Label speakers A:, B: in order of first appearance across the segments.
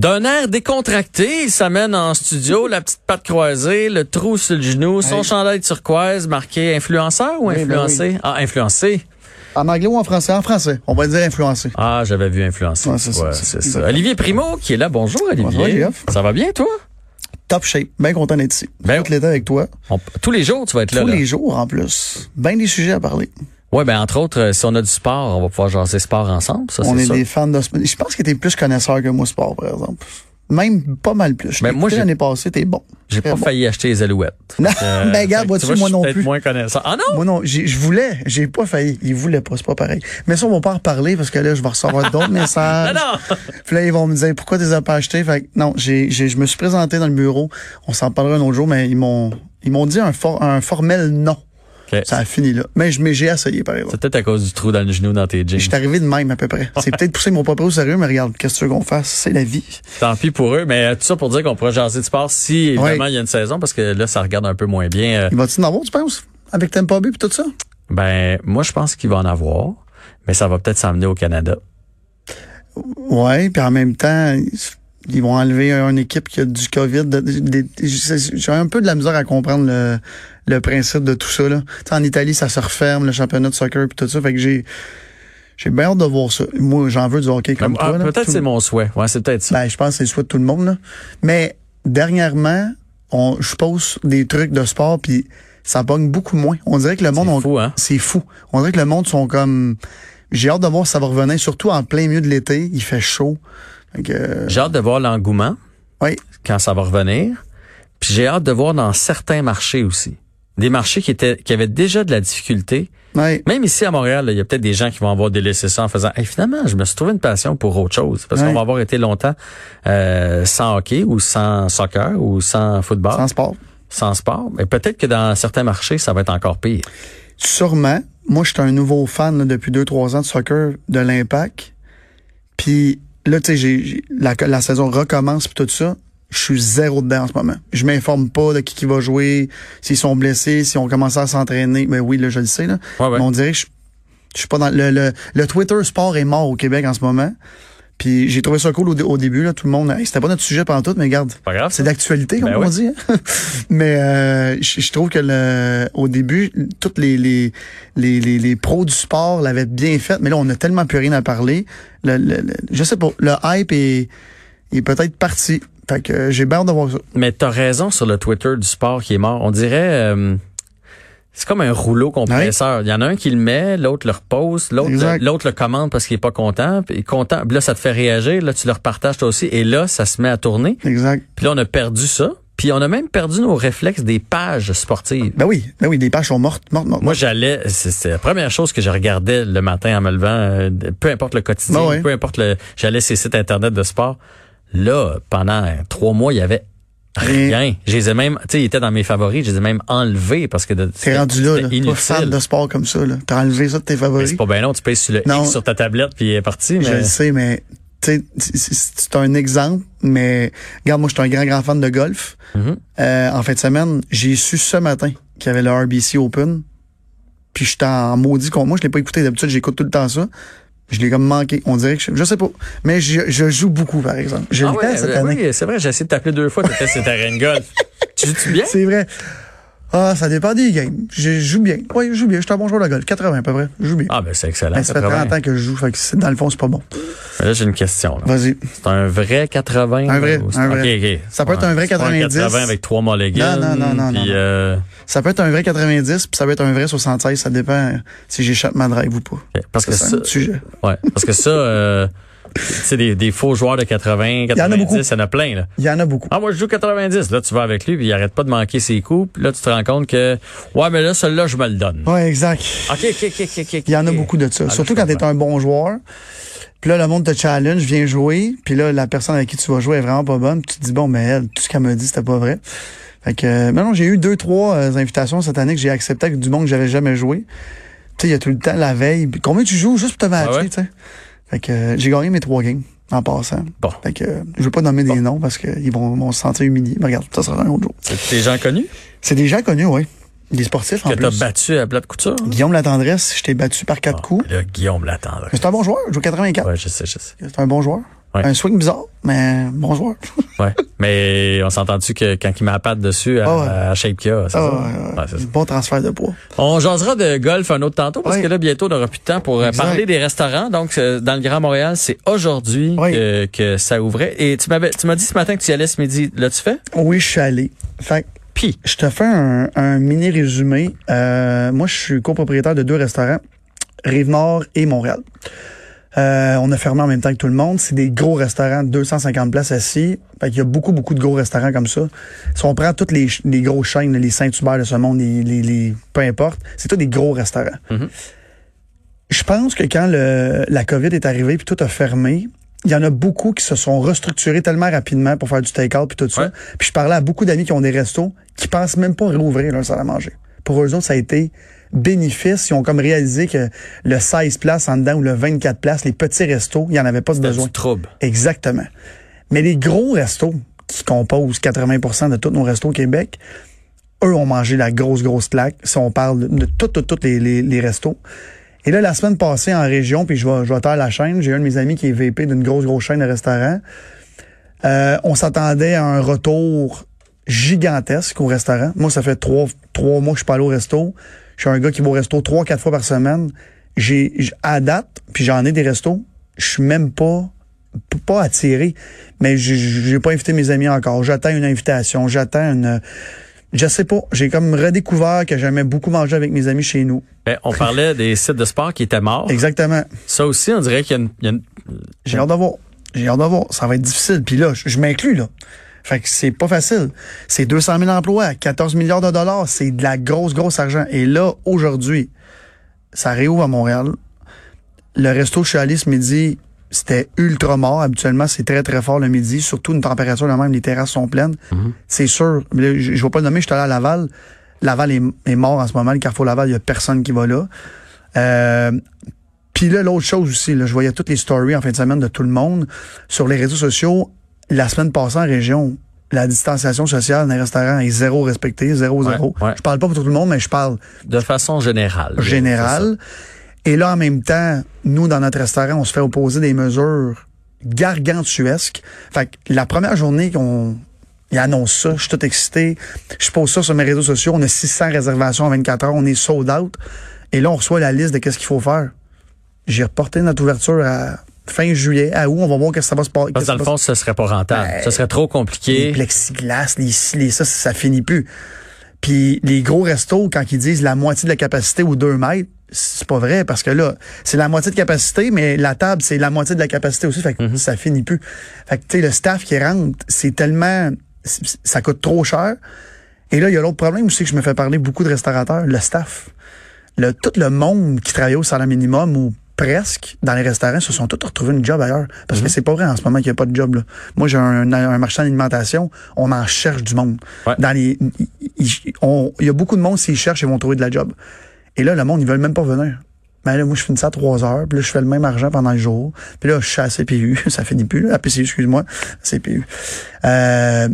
A: D'un air décontracté, il s'amène en studio, la petite patte croisée, le trou sur le genou, son
B: Hey.
A: chandail turquoise marqué influenceur ou
B: Oui, ben
A: influencé? Ah, influencé.
B: En anglais ou en français? En français. On va dire influencé.
A: Ah, j'avais vu influencé.
B: Ouais, c'est ça,
A: Ouais,
B: c'est
A: c'est
B: ça.
A: ça. Olivier Primo qui est là. Bonjour, Olivier.
B: Bonjour, Jeff.
A: Ça va bien, toi?
B: Top shape. Bien content d'être ici.
A: Ben-
B: Tout l'été avec toi.
A: On- tous les jours, tu vas être là.
B: Tous
A: là.
B: les jours, en plus. Bien des sujets à parler.
A: Ouais, ben entre autres, euh, si on a du sport, on va pouvoir jaser sport ensemble. Ça,
B: On est des fans de sport. Je pense que t'es plus connaisseur que moi sport, par exemple. Même pas mal plus. Je
A: Ben, moi,
B: l'année passée, t'es bon.
A: J'ai pas
B: bon.
A: failli acheter les alouettes.
B: Non,
A: Euh,
B: ben, regarde, vois-tu,
A: vois,
B: moi non plus.
A: moins connaissant. Ah non?
B: Moi non, je voulais, j'ai pas failli. Ils voulaient pas, c'est pas pareil. Mais ça, on va pas en reparler parce que là, je vais recevoir d'autres
A: Non,
B: messages.
A: non!
B: Puis là, ils vont me dire pourquoi tu les as pas achetés. Fait que non, j'ai, j'ai, je me suis présenté dans le bureau. On s'en parlera un autre jour, mais ils m'ont, ils m'ont dit un, for- un formel non. Ça a fini là. Mais, mais j'ai essayé, par exemple.
A: C'est peut-être à cause du trou dans le genou dans tes jeans.
B: Je suis arrivé de même à peu près. C'est peut-être poussé mon papa au sérieux, mais regarde, qu'est-ce que tu veux qu'on fasse? C'est la vie.
A: Tant pis pour eux, mais euh, tout ça pour dire qu'on pourrait jaser de sport si, évidemment, il y a une saison, parce que là, ça regarde un peu moins bien. Euh,
B: Il va-tu en avoir, tu penses? Avec Tampa Bay et tout ça?
A: Ben, moi, je pense qu'il va en avoir, mais ça va peut-être s'amener au Canada.
B: Ouais, puis en même temps, ils vont enlever une équipe qui a du COVID. J'ai un peu de la misère à comprendre le, le principe de tout ça. Là. En Italie, ça se referme, le championnat de soccer puis tout ça. Fait que j'ai j'ai bien hâte de voir ça. Moi, j'en veux du hockey comme
A: Ah,
B: toi.
A: peut-être
B: Tout-
A: c'est mon souhait. Ouais, c'est peut-être ça.
B: Ben, je pense que c'est le souhait de tout le monde. Là. Mais dernièrement, on, je pose des trucs de sport puis ça pogne beaucoup moins. On dirait que le monde...
A: c'est
B: on-
A: fou, hein?
B: c'est fou. On dirait que le monde sont comme... J'ai hâte de voir si ça va revenir, surtout en plein milieu de l'été. Il fait chaud. Euh,
A: J'ai hâte de voir l'engouement
B: oui,
A: quand ça va revenir. Puis j'ai hâte de voir dans certains marchés aussi. Des marchés qui étaient qui avaient déjà de la difficulté.
B: oui.
A: Même ici à Montréal, il y a peut-être des gens qui vont avoir délaissé ça en faisant hey, finalement, je me suis trouvé une passion pour autre chose. Parce qu'on va avoir été longtemps euh, sans hockey ou sans soccer ou sans football,
B: Sans
A: sans,
B: sport.
A: sport. Mais peut-être que dans certains marchés, ça va être encore pire.
B: Sûrement. Moi, je suis un nouveau fan là, depuis deux, trois ans de soccer de l'Impact. Puis là, tu sais, la saison recommence puis tout ça. Je suis zéro dedans en ce moment. Je m'informe pas de qui, qui va jouer, s'ils sont blessés, s'ils ont commencé à s'entraîner. Mais oui, là, je le sais. Là.
A: Ouais, ouais.
B: Mais on dirait que je, je suis pas dans le, le, le Twitter sport est mort au Québec en ce moment. Puis j'ai trouvé ça cool au, au début là, tout le monde. hey, C'était pas notre sujet pendant tout, mais regarde,
A: Pas grave.
B: c'est d'actualité, comme
A: Ben
B: on dit. hein. Mais euh, je je trouve que le, au début, toutes les, les, les, les, les pros du sport l'avaient bien fait, mais là, on a tellement plus rien à parler. Le, le- le- je sais pas, le hype est, est peut-être parti. Fait que euh, j'ai hâte de voir ça.
A: Mais t'as raison sur le Twitter du sport qui est mort. On dirait euh, c'est comme un rouleau compresseur. Il y en a un qui le met, l'autre le repose, l'autre l'autre le commande parce qu'il est pas content, puis content. Puis là ça te fait réagir, là tu le repartages toi aussi et là ça se met à tourner.
B: Exact.
A: Puis là on a perdu ça. Puis on a même perdu nos réflexes des pages sportives.
B: Ben oui, ben oui, des pages sont mortes, mortes, mortes.
A: Moi, j'allais, c'est la première chose que je regardais le matin en me levant, euh, peu importe le quotidien,
B: Ben ouais.
A: peu importe le, j'allais sur les sites internet de sport. Là, pendant trois mois, il y avait rien. Je les ai même, tu sais, ils étaient dans mes favoris, je les ai même enlevés parce que de-
B: T'es rendu là, là.
A: c'était
B: Pas fan
A: inutile.
B: de sport comme ça, là. T'as enlevé ça de tes favoris?
A: c'est pas bien long, tu pèses sur le
B: Non.
A: X sur ta tablette puis il est parti.
B: Je
A: Mais
B: le sais, mais tu sais, c'est- c'est c'est un exemple, mais regarde, moi, je suis un grand, grand fan de golf.
A: Mhm.
B: Euh, en fin de semaine, j'ai su ce matin qu'il y avait le RBC Open. Puis j'étais en maudit contre moi. Je l'ai pas écouté. D'habitude, j'écoute tout le temps ça. Je l'ai comme manqué. On dirait que je, je sais pas. Mais je, je joue beaucoup, par exemple. J'ai
A: Ah
B: le
A: ouais,
B: cette
A: euh,
B: année.
A: oui, c'est vrai, j'ai essayé de t'appeler deux fois, t'étais sur terrain de golf. tu joues-tu bien?
B: C'est vrai. Ah, ça dépend des games. Je joue bien. Oui, je joue bien. Je suis un bon joueur de golf. 80 à peu près. Je joue bien.
A: Ah, ben c'est excellent.
B: Ben, ça fait
A: 80.
B: 30 ans que je joue. Fait que dans le fond, c'est pas bon.
A: Mais Là, j'ai une question.
B: Vas-y.
A: C'est un vrai 80?
B: Un vrai, un vrai. Ça peut être un vrai
A: c'est pas
B: 90.
A: 80 avec trois mulligans.
B: Non, non, non, non,
A: Puis,
B: non.
A: euh,
B: Ça peut être un vrai 90, puis ça peut être un vrai 76. Ça dépend si j'échappe ma drive ou pas.
A: Parce que
B: Ça,
A: ça,
B: un sujet.
A: ouais, parce que ça, euh, tu sais, des, des faux joueurs de 80,
B: en a
A: 90,
B: beaucoup.
A: il y en a plein, là.
B: Il y en a beaucoup.
A: Ah, moi, je joue 90. Là, tu vas avec lui, puis il arrête pas de manquer ses coups. Puis là, tu te rends compte que, ouais, mais là, celui-là, je me le donne.
B: Ouais, exact.
A: OK, OK, OK, OK, OK.
B: Il y en a beaucoup de ça.
A: Ah,
B: Surtout quand tu es un bon joueur. Puis là, le monde te challenge, viens jouer. Puis là, la personne avec qui tu vas jouer est vraiment pas bonne. Puis tu te dis, bon, mais elle, tout ce qu'elle m'a dit, c'était pas vrai. Fait que, euh, mais non, j'ai eu deux, trois euh, invitations cette année que j'ai acceptées avec du monde que j'avais jamais joué. Tu sais, il y a tout le temps la veille. Combien tu joues juste pour te matcher,
A: Ah ouais?
B: tu sais? Fait que euh, j'ai gagné mes trois games en passant.
A: Bon.
B: Fait que euh, je veux pas nommer des noms parce qu'ils vont, vont se sentir humiliés. Mais regarde, ça sera un autre jour.
A: C'est des gens connus?
B: C'est des gens connus, oui. Des sportifs, en
A: que t'as
B: plus.
A: battu à plat de couture.
B: Guillaume Latendresse, je t'ai battu par quatre coups.
A: Là, Guillaume.
B: Mais c'est un bon joueur. Il joue 84.
A: Ouais, je sais, je sais.
B: C'est un bon joueur.
A: Ouais.
B: Un swing bizarre, mais bon joueur.
A: Ouais. Mais on s'entend-tu que quand il met la patte dessus à,
B: Ah ouais.
A: à c'est
B: Ah,
A: ça?
B: ouais, bon transfert de poids.
A: On jasera de golf un autre tantôt parce que là, bientôt, on n'aura plus de temps pour euh,
B: Exact.
A: parler des restaurants. Donc, euh, dans le Grand Montréal, c'est aujourd'hui
B: Ouais.
A: que, que ça ouvrait. Et tu m'avais, tu m'as dit ce matin que tu y allais ce midi. L'as-tu fait?
B: Oui, je suis allé. Fait que
A: Puis,
B: je te fais un, un mini résumé. Euh, moi, je suis copropriétaire de deux restaurants, Rive-Nord et Montréal. Euh, on a fermé en même temps que tout le monde. C'est des gros restaurants, 250 places assis. Fait qu'il y a beaucoup, beaucoup de gros restaurants comme ça. Si on prend toutes les, les grosses chaînes, les Saint-Hubert de ce monde, les, les, les- peu importe, c'est tous des gros restaurants.
A: Mhm.
B: Je pense que quand le, la COVID est arrivée puis tout a fermé, il y en a beaucoup qui se sont restructurés tellement rapidement pour faire du take-out puis tout ça.
A: Ouais.
B: Puis je parlais à beaucoup d'amis qui ont des restos qui pensent même pas réouvrir leur salle à manger. Pour eux autres, ça a été bénéfice. Ils ont comme réalisé que le 16 places en dedans ou le 24 places, les petits restos, il n'y en avait pas de besoin.
A: du trouble.
B: Exactement. Mais les gros restos qui composent 80 de tous nos restos au Québec, eux ont mangé la grosse, grosse claque. Si on parle de, tous, tous, tous les, les, les restos. Et là, la semaine passée en région, puis je vais, je vais taire la chaîne, j'ai un de mes amis qui est VP d'une grosse, grosse chaîne de restaurants. Euh, on s'attendait à un retour gigantesque au restaurant. Moi, ça fait trois, trois mois que je suis pas allé au resto. Je suis un gars qui va au resto trois, quatre fois par semaine. J'ai, à date, puis j'en ai des restos, je suis même pas pas attiré, mais j'ai- pas invité mes amis encore. J'attends une invitation, j'attends une je sais pas, j'ai comme redécouvert que j'aimais beaucoup manger avec mes amis chez nous.
A: Ben, on parlait des sites de sport qui étaient morts.
B: Exactement.
A: Ça aussi, on dirait qu'il y a une, une-
B: J'ai hâte de voir. J'ai hâte de voir. Ça va être difficile. Puis là, je, je m'inclus, là. Fait que c'est pas facile. C'est 200 000 emplois, 14 milliards de dollars. C'est de la grosse, grosse argent. Et là, aujourd'hui, ça réouvre à Montréal. Le resto chez Alice midi, c'était ultra mort. Habituellement, c'est très, très fort le midi. Surtout une température de même, les terrasses sont pleines. C'est sûr. Là, Je, je vais pas le nommer, je suis allé à Laval. Laval est, est mort en ce moment. Le Carrefour Laval, il y a personne qui va là. Euh, puis là, l'autre chose aussi, là, je voyais toutes les stories en fin de semaine de tout le monde sur les réseaux sociaux. La semaine passée en région, la distanciation sociale dans les restaurants est zéro respectée, zéro,
A: Ouais,
B: zéro.
A: ouais.
B: Je parle pas pour tout le monde, mais je parle
A: de façon générale.
B: général. Et là, en même temps, nous, dans notre restaurant, on se fait opposer des mesures gargantuesques. Fait que la première journée qu'on il annonce ça, je suis tout excité. Je pose ça sur mes réseaux sociaux. On a 600 réservations en 24 heures. On est sold out. Et là, on reçoit la liste de qu'est-ce qu'il faut faire. J'ai reporté notre ouverture à fin juillet. À où on va voir que ça va se passer.
A: Parce que dans le fond, ce serait pas rentable.
B: Ben,
A: ce serait trop
B: les
A: compliqué.
B: plexiglas, les les ça, ça finit plus. Puis les gros restos, quand ils disent la moitié de la capacité ou deux mètres, c'est pas vrai parce que là, c'est la moitié de capacité, mais la table, c'est la moitié de la capacité aussi. Fait que ça finit plus. Fait que tu sais, le staff qui rentre, c'est tellement. Ça coûte trop cher. Et là, il y a l'autre problème aussi que je me fais parler beaucoup de restaurateurs, le staff. Le, tout le monde qui travaillait au salaire minimum ou presque dans les restaurants se sont tous retrouvés une job ailleurs. Parce que c'est pas vrai en ce moment qu'il n'y a pas de job. Là. Moi, j'ai un, un marchand d'alimentation, on en cherche du monde.
A: Ouais.
B: Dans les, il- il on- il y a beaucoup de monde, s'ils cherchent, ils vont trouver de la job. Et là, le monde, ils veulent même pas venir. Mais là, moi, je finis ça à 3 heures, puis là, je fais le même argent pendant le jour. Puis là, je suis à CPU, ça finit plus, là, à PCU, excuse-moi, CPU. Euh,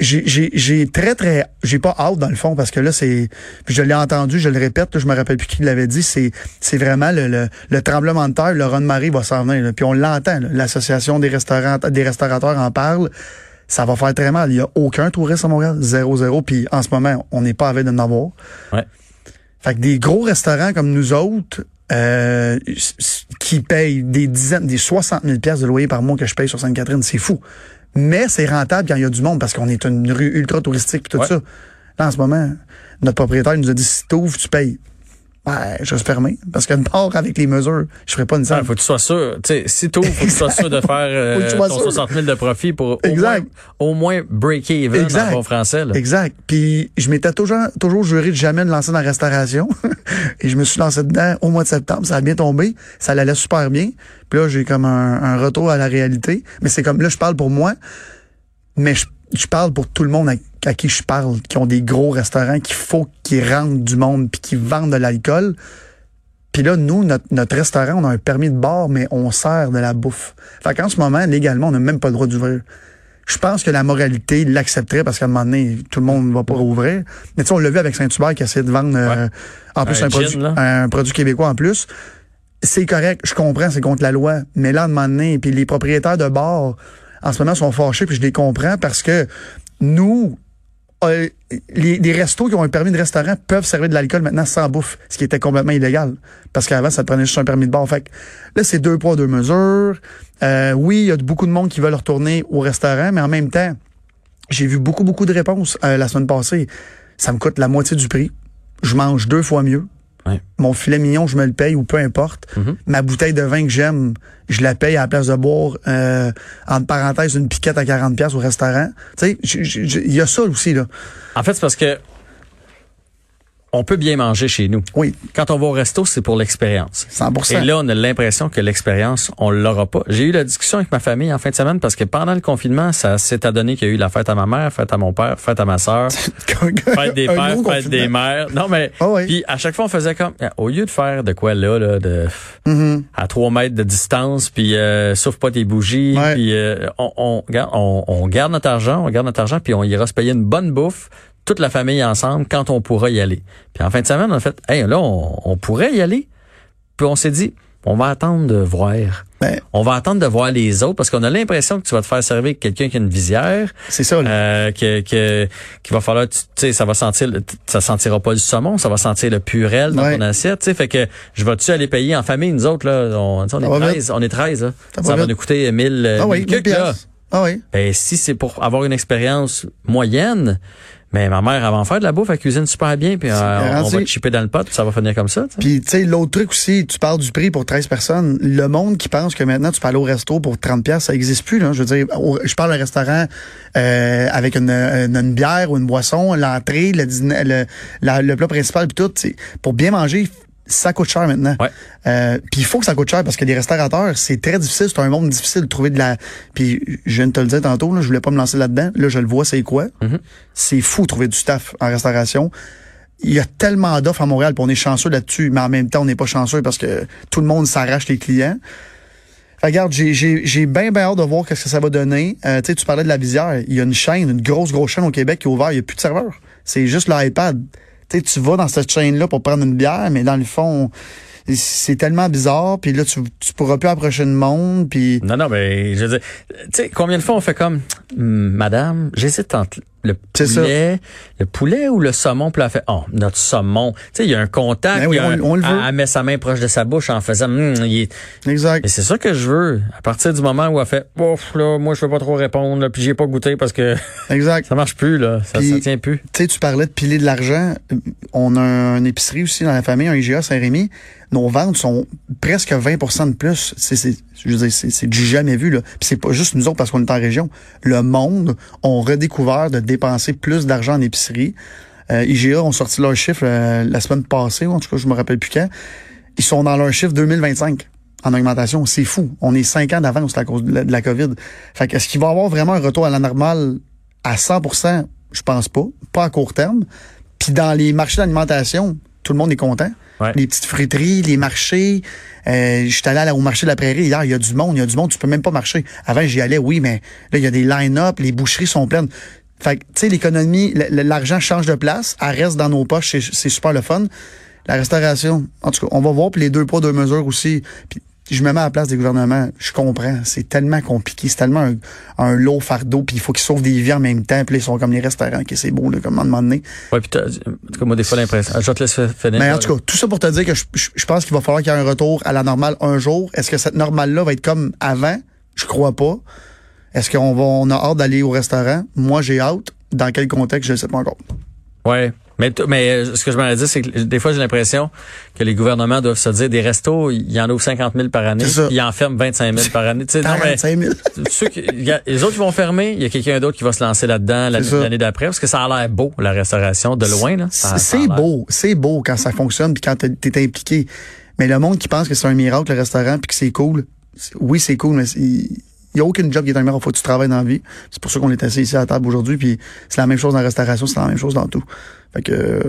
B: j'ai, j'ai, j'ai très, très, j'ai pas hâte dans le fond parce que là, c'est, je l'ai entendu, je le répète, là, je me rappelle plus qui l'avait dit, c'est, c'est vraiment le, le, le tremblement de terre, le run marée va s'en venir, là. puis on l'entend, l'association des restaurants, des restaurateurs en parle, ça va faire très mal. Il y a aucun touriste à Montréal, zéro, zéro, puis en ce moment, on n'est pas avec d'en avoir.
A: Ouais.
B: Fait que des gros restaurants comme nous autres, euh, qui payent des dizaines, des 60 000 pièces de loyer par mois que je paye sur Sainte-Catherine, c'est fou. Mais c'est rentable quand il y a du monde parce qu'on est une rue ultra touristique et tout
A: Ouais.
B: ça. Là, en ce moment, notre propriétaire nous a dit si t'ouvres, tu payes. Ouais, je reste fermé. Parce que part avec les mesures, je ferais pas une
A: Il
B: scène.
A: faut que tu sois sûr. Tu sais, si tu faut que tu sois sûr de faire euh, ton
B: sûr.
A: 60 000 de profit pour au moins,
B: Exact.
A: au moins break even
B: Exact.
A: en bon français. Là.
B: Exact. Puis je m'étais toujours, toujours juré de jamais me lancer dans la restauration. Et je me suis lancé dedans au mois de septembre. Ça a bien tombé. Ça allait super bien. Puis là, j'ai comme un, un retour à la réalité. Mais c'est comme, là, je parle pour moi. Mais je, je parle pour tout le monde à, à qui je parle, qui ont des gros restaurants, qu'il faut qu'ils rentrent du monde puis qu'ils vendent de l'alcool. Puis là, nous, notre, notre restaurant, on a un permis de bar, mais on sert de la bouffe. Fait qu'en ce moment, légalement, on n'a même pas le droit d'ouvrir. Je pense que la moralité l'accepterait parce qu'à un moment donné, tout le monde ne va pas rouvrir. Mais tu sais, on l'a vu avec Saint-Hubert qui essaie de vendre euh, en plus
A: Un
B: un,
A: gin,
B: produit, un produit québécois en plus. c'est correct, je comprends, c'est contre la loi. Mais là, à un moment donné, puis les propriétaires de bars, en ce moment, sont fâchés, puis je les comprends parce que nous, euh, les, les, restos qui ont un permis de restaurant peuvent servir de l'alcool maintenant sans bouffe, ce qui était complètement illégal. Parce qu'avant, ça te prenait juste un permis de bar. Fait que là, c'est deux poids, deux mesures. Euh, oui, il y a beaucoup de monde qui veulent retourner au restaurant, mais en même temps, j'ai vu beaucoup, beaucoup de réponses euh, la semaine passée. Ça me coûte la moitié du prix. Je mange deux fois mieux. Mon filet mignon, je me le paye ou peu importe.
A: Mm-hmm.
B: Ma bouteille de vin que j'aime, je la paye à la place de boire, euh, entre parenthèses, une piquette à 40 pièces au restaurant. Tu sais, il y a ça aussi, là.
A: En fait, c'est parce que on peut bien manger chez nous.
B: Oui.
A: Quand on va au resto, c'est pour l'expérience.
B: 100%.
A: Et là, on a l'impression que l'expérience, on l'aura pas. J'ai eu la discussion avec ma famille en fin de semaine parce que pendant le confinement, ça s'est adonné qu'il y a eu la fête à ma mère, fête à mon père, fête à ma sœur, fête des pères, fête des mères. Non, mais
B: Ah oui.
A: puis à chaque fois, on faisait comme au lieu de faire de quoi là, là, de
B: Mhm.
A: à trois mètres de distance, puis euh, souffle pas tes bougies,
B: Ouais.
A: puis euh, on, on, on, on garde notre argent, on garde notre argent, puis on ira se payer une bonne bouffe, toute la famille ensemble, quand on pourra y aller. Puis en fin de semaine, on a fait, hey, là, on, on pourrait y aller. Puis on s'est dit, on va attendre de voir.
B: Ben,
A: On va attendre de voir les autres parce qu'on a l'impression que tu vas te faire servir quelqu'un qui a une visière,
B: c'est ça, là.
A: euh, que, que qu'il va falloir, tu tu sais, ça va sentir, ça sentira pas le saumon, ça va sentir le purel dans
B: Ouais.
A: ton assiette, tu sais, fait que je vais-tu aller payer en famille, nous autres là, on, tu est
B: vite.
A: 13, on est 13 là,
B: Ça
A: ça,
B: va
A: nous coûter 1000, euh,
B: ah oui,
A: 1000
B: 1000
A: cucs, là.
B: piastres. Ah oui.
A: Ben si c'est pour avoir une expérience moyenne, mais ma mère avant de faire de la bouffe, elle cuisine super bien, puis euh, on va te chipper dans le pot, ça va finir comme ça. tu sais.
B: Puis, tu sais, l'autre truc aussi, tu parles du prix pour 13 personnes. Le monde qui pense que maintenant, tu peux aller au resto pour 30 pièces, ça existe plus, là. Je veux dire, au- je parle d'un restaurant euh, avec une, une, une bière ou une boisson, l'entrée, le, dîner- le, la- le plat principal, puis tout. tu sais, Pour bien manger, ça coûte cher maintenant.
A: Ouais.
B: Euh, puis il faut que ça coûte cher parce que les restaurateurs, c'est très difficile. C'est un monde difficile de trouver de la... Puis je viens de te le dire tantôt, là, je voulais pas me lancer là-dedans. Là, je le vois, c'est quoi?
A: Mhm.
B: C'est fou de trouver du staff en restauration. Il y a tellement d'offres à Montréal, puis on est chanceux là-dessus, mais en même temps, on n'est pas chanceux parce que tout le monde s'arrache les clients. Regarde, j'ai bien bien hâte de voir qu'est-ce que ça va donner. Euh, tu sais, tu parlais de la visière. Il y a une chaîne, une grosse grosse chaîne au Québec qui est ouverte. Il y a plus de serveur. C'est juste l'iPad. Sais, tu vas dans cette chaîne là pour prendre une bière, mais dans le fond, c'est tellement bizarre. Puis là, tu pourras plus approcher de monde. Puis
A: Non, non, mais je veux dire, tu sais, combien de fois on fait comme, Hum, Madame, j'hésite entre le poulet, le poulet ou le saumon, puis elle fait, oh, notre saumon. Tu sais, il y a un contact,
B: Ben oui,
A: a
B: on- on le veut.
A: elle, elle met sa main proche de sa bouche en faisant, Hum, il est-
B: exact.
A: Et c'est ça que je veux. À partir du moment où elle fait, ouf, là, moi, je veux pas trop répondre, là, puis j'ai pas goûté parce que
B: Exact.
A: ça marche plus, là. Ça, ça tient plus.
B: Tu sais, tu parlais de piler de l'argent. On a une épicerie aussi dans la famille, un IGA Saint-Rémy. Nos ventes sont presque 20 de plus. C'est, c'est, je veux dire, c'est, c'est du jamais vu, là. Puis c'est pas juste nous autres parce qu'on est en région. Le monde ont redécouvert de dépenser plus d'argent en épicerie. Euh, IGA ont sorti leur chiffre euh, la semaine passée, ou en tout cas, je me rappelle plus quand. Ils sont dans leur chiffre 2025 en augmentation. C'est fou. On est cinq ans d'avance à cause de la, de la COVID. Fait que est-ce qu'il va y avoir vraiment un retour à la normale à 100% Je pense pas. Pas à court terme. Puis dans les marchés d'alimentation, tout le monde est content.
A: Ouais.
B: Les petites friteries, les marchés. Euh, je suis allé au marché de la prairie hier, il y a du monde, il y a du monde, tu peux même pas marcher. Avant, j'y allais, oui, mais là, il y a des line-up, les boucheries sont pleines. Fait que, tu sais, l'économie, l'argent change de place, elle reste dans nos poches, c'est- super le fun. La restauration, en tout cas, on va voir, puis les deux poids, deux mesures aussi. Puis je me mets à la place des gouvernements, je comprends, c'est tellement compliqué, c'est tellement un, un lourd fardeau, puis il faut qu'ils sauvent des vies en même temps, puis là, ils sont comme les restaurants, que c'est beau, là, comme à un moment donné.
A: Ouais, puis t'as- en tout cas, moi, des fois, l'impression. Je te laisser finir.
B: Mais en tout cas, tout ça pour te dire que je, je- je pense qu'il va falloir qu'il y ait un retour à la normale un jour. Est-ce que cette normale-là va être comme avant? Je crois pas. Est-ce qu'on va, on a hâte d'aller au restaurant? Moi, j'ai hâte. Dans quel contexte, je ne sais pas encore.
A: Ouais. Mais, mais euh, ce que je m'en dit, c'est que des fois, j'ai l'impression que les gouvernements doivent se dire des restos, il y en ouvrent 50 000 par année, puis ils en ferment 25 000 par année. Tu non, mais
B: 45 000.
A: ceux qui- il y a- les autres qui vont fermer, il y a quelqu'un d'autre qui va se lancer là-dedans l'année d'après, parce que ça a l'air beau, la restauration, de loin.
B: C'est beau. C'est beau quand ça fonctionne puis quand t'es t'es impliqué. Mais le monde qui pense que c'est un miracle, le restaurant, puis que c'est cool, oui, c'est cool, mais il n'y a aucun job qui est un miracle. Faut que tu travailles dans la vie. C'est pour ça qu'on est assis ici à la table aujourd'hui. Puis c'est la même chose dans la restauration, c'est la même chose dans tout. Fait que euh,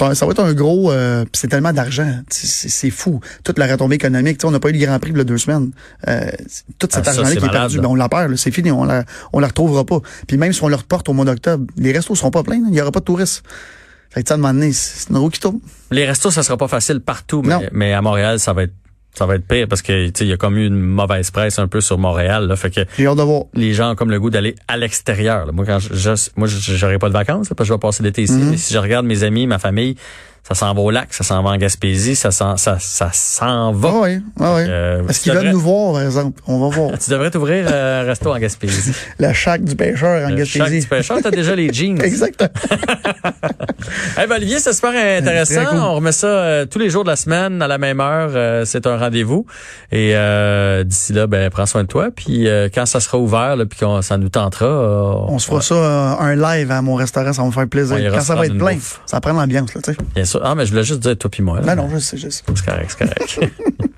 B: un- ça va être un gros. euh, c'est tellement d'argent. C'est- fou. Toute la retombée économique. On n'a pas eu le Grand Prix il a deux semaines. Euh, tout cet
A: Ah, ça,
B: argent-là qui est perdu, ben, on la perd. C'est fini. On la, on la retrouvera pas. Puis même si on le reporte au mois d'octobre, les restos seront pas pleins. Il y aura pas de touristes. Fait que, sais, à un moment donné, c'est une roue qui tourne.
A: Les restos, ça sera pas facile partout, mais, mais à Montréal, ça va être Ça va être pire parce que tu sais, il y a comme eu une mauvaise presse un peu sur Montréal. Là, fait que les gens ont comme le goût d'aller à l'extérieur. Moi, quand je, je- moi, j'aurai pas de vacances là, parce que je vais passer l'été ici. Mais si je regarde mes amis, ma famille, ça s'en va au lac, ça s'en va en Gaspésie, ça s'en, ça, ça s'en va.
B: Ah oui, ah oui.
A: Euh,
B: Est-ce qu'ils veulent
A: devrais-
B: nous voir, par exemple? On va voir.
A: Tu devrais t'ouvrir euh, un resto en Gaspésie.
B: La chaque du pêcheur en
A: Le Chac
B: Gaspésie.
A: du pêcheur, t'as déjà les jeans.
B: Exactement.
A: Eh ben Olivier, c'est super intéressant.
B: Cool.
A: On remet ça euh, tous les jours de la semaine à la même heure. Euh, c'est un rendez-vous. Et euh, d'ici là, ben prends soin de toi. Puis euh, quand ça sera ouvert, là, puis qu'on ça nous tentera, euh,
B: On se fera ça euh, un live à mon restaurant, ça va me faire plaisir. Quand ça va être plein,
A: bouffe.
B: ça prend l'ambiance, là, tu sais.
A: Bien sûr. Ah, mais je voulais juste dire toi puis moi. là.
B: Non, non, je sais, je sais.
A: C'est correct, c'est correct.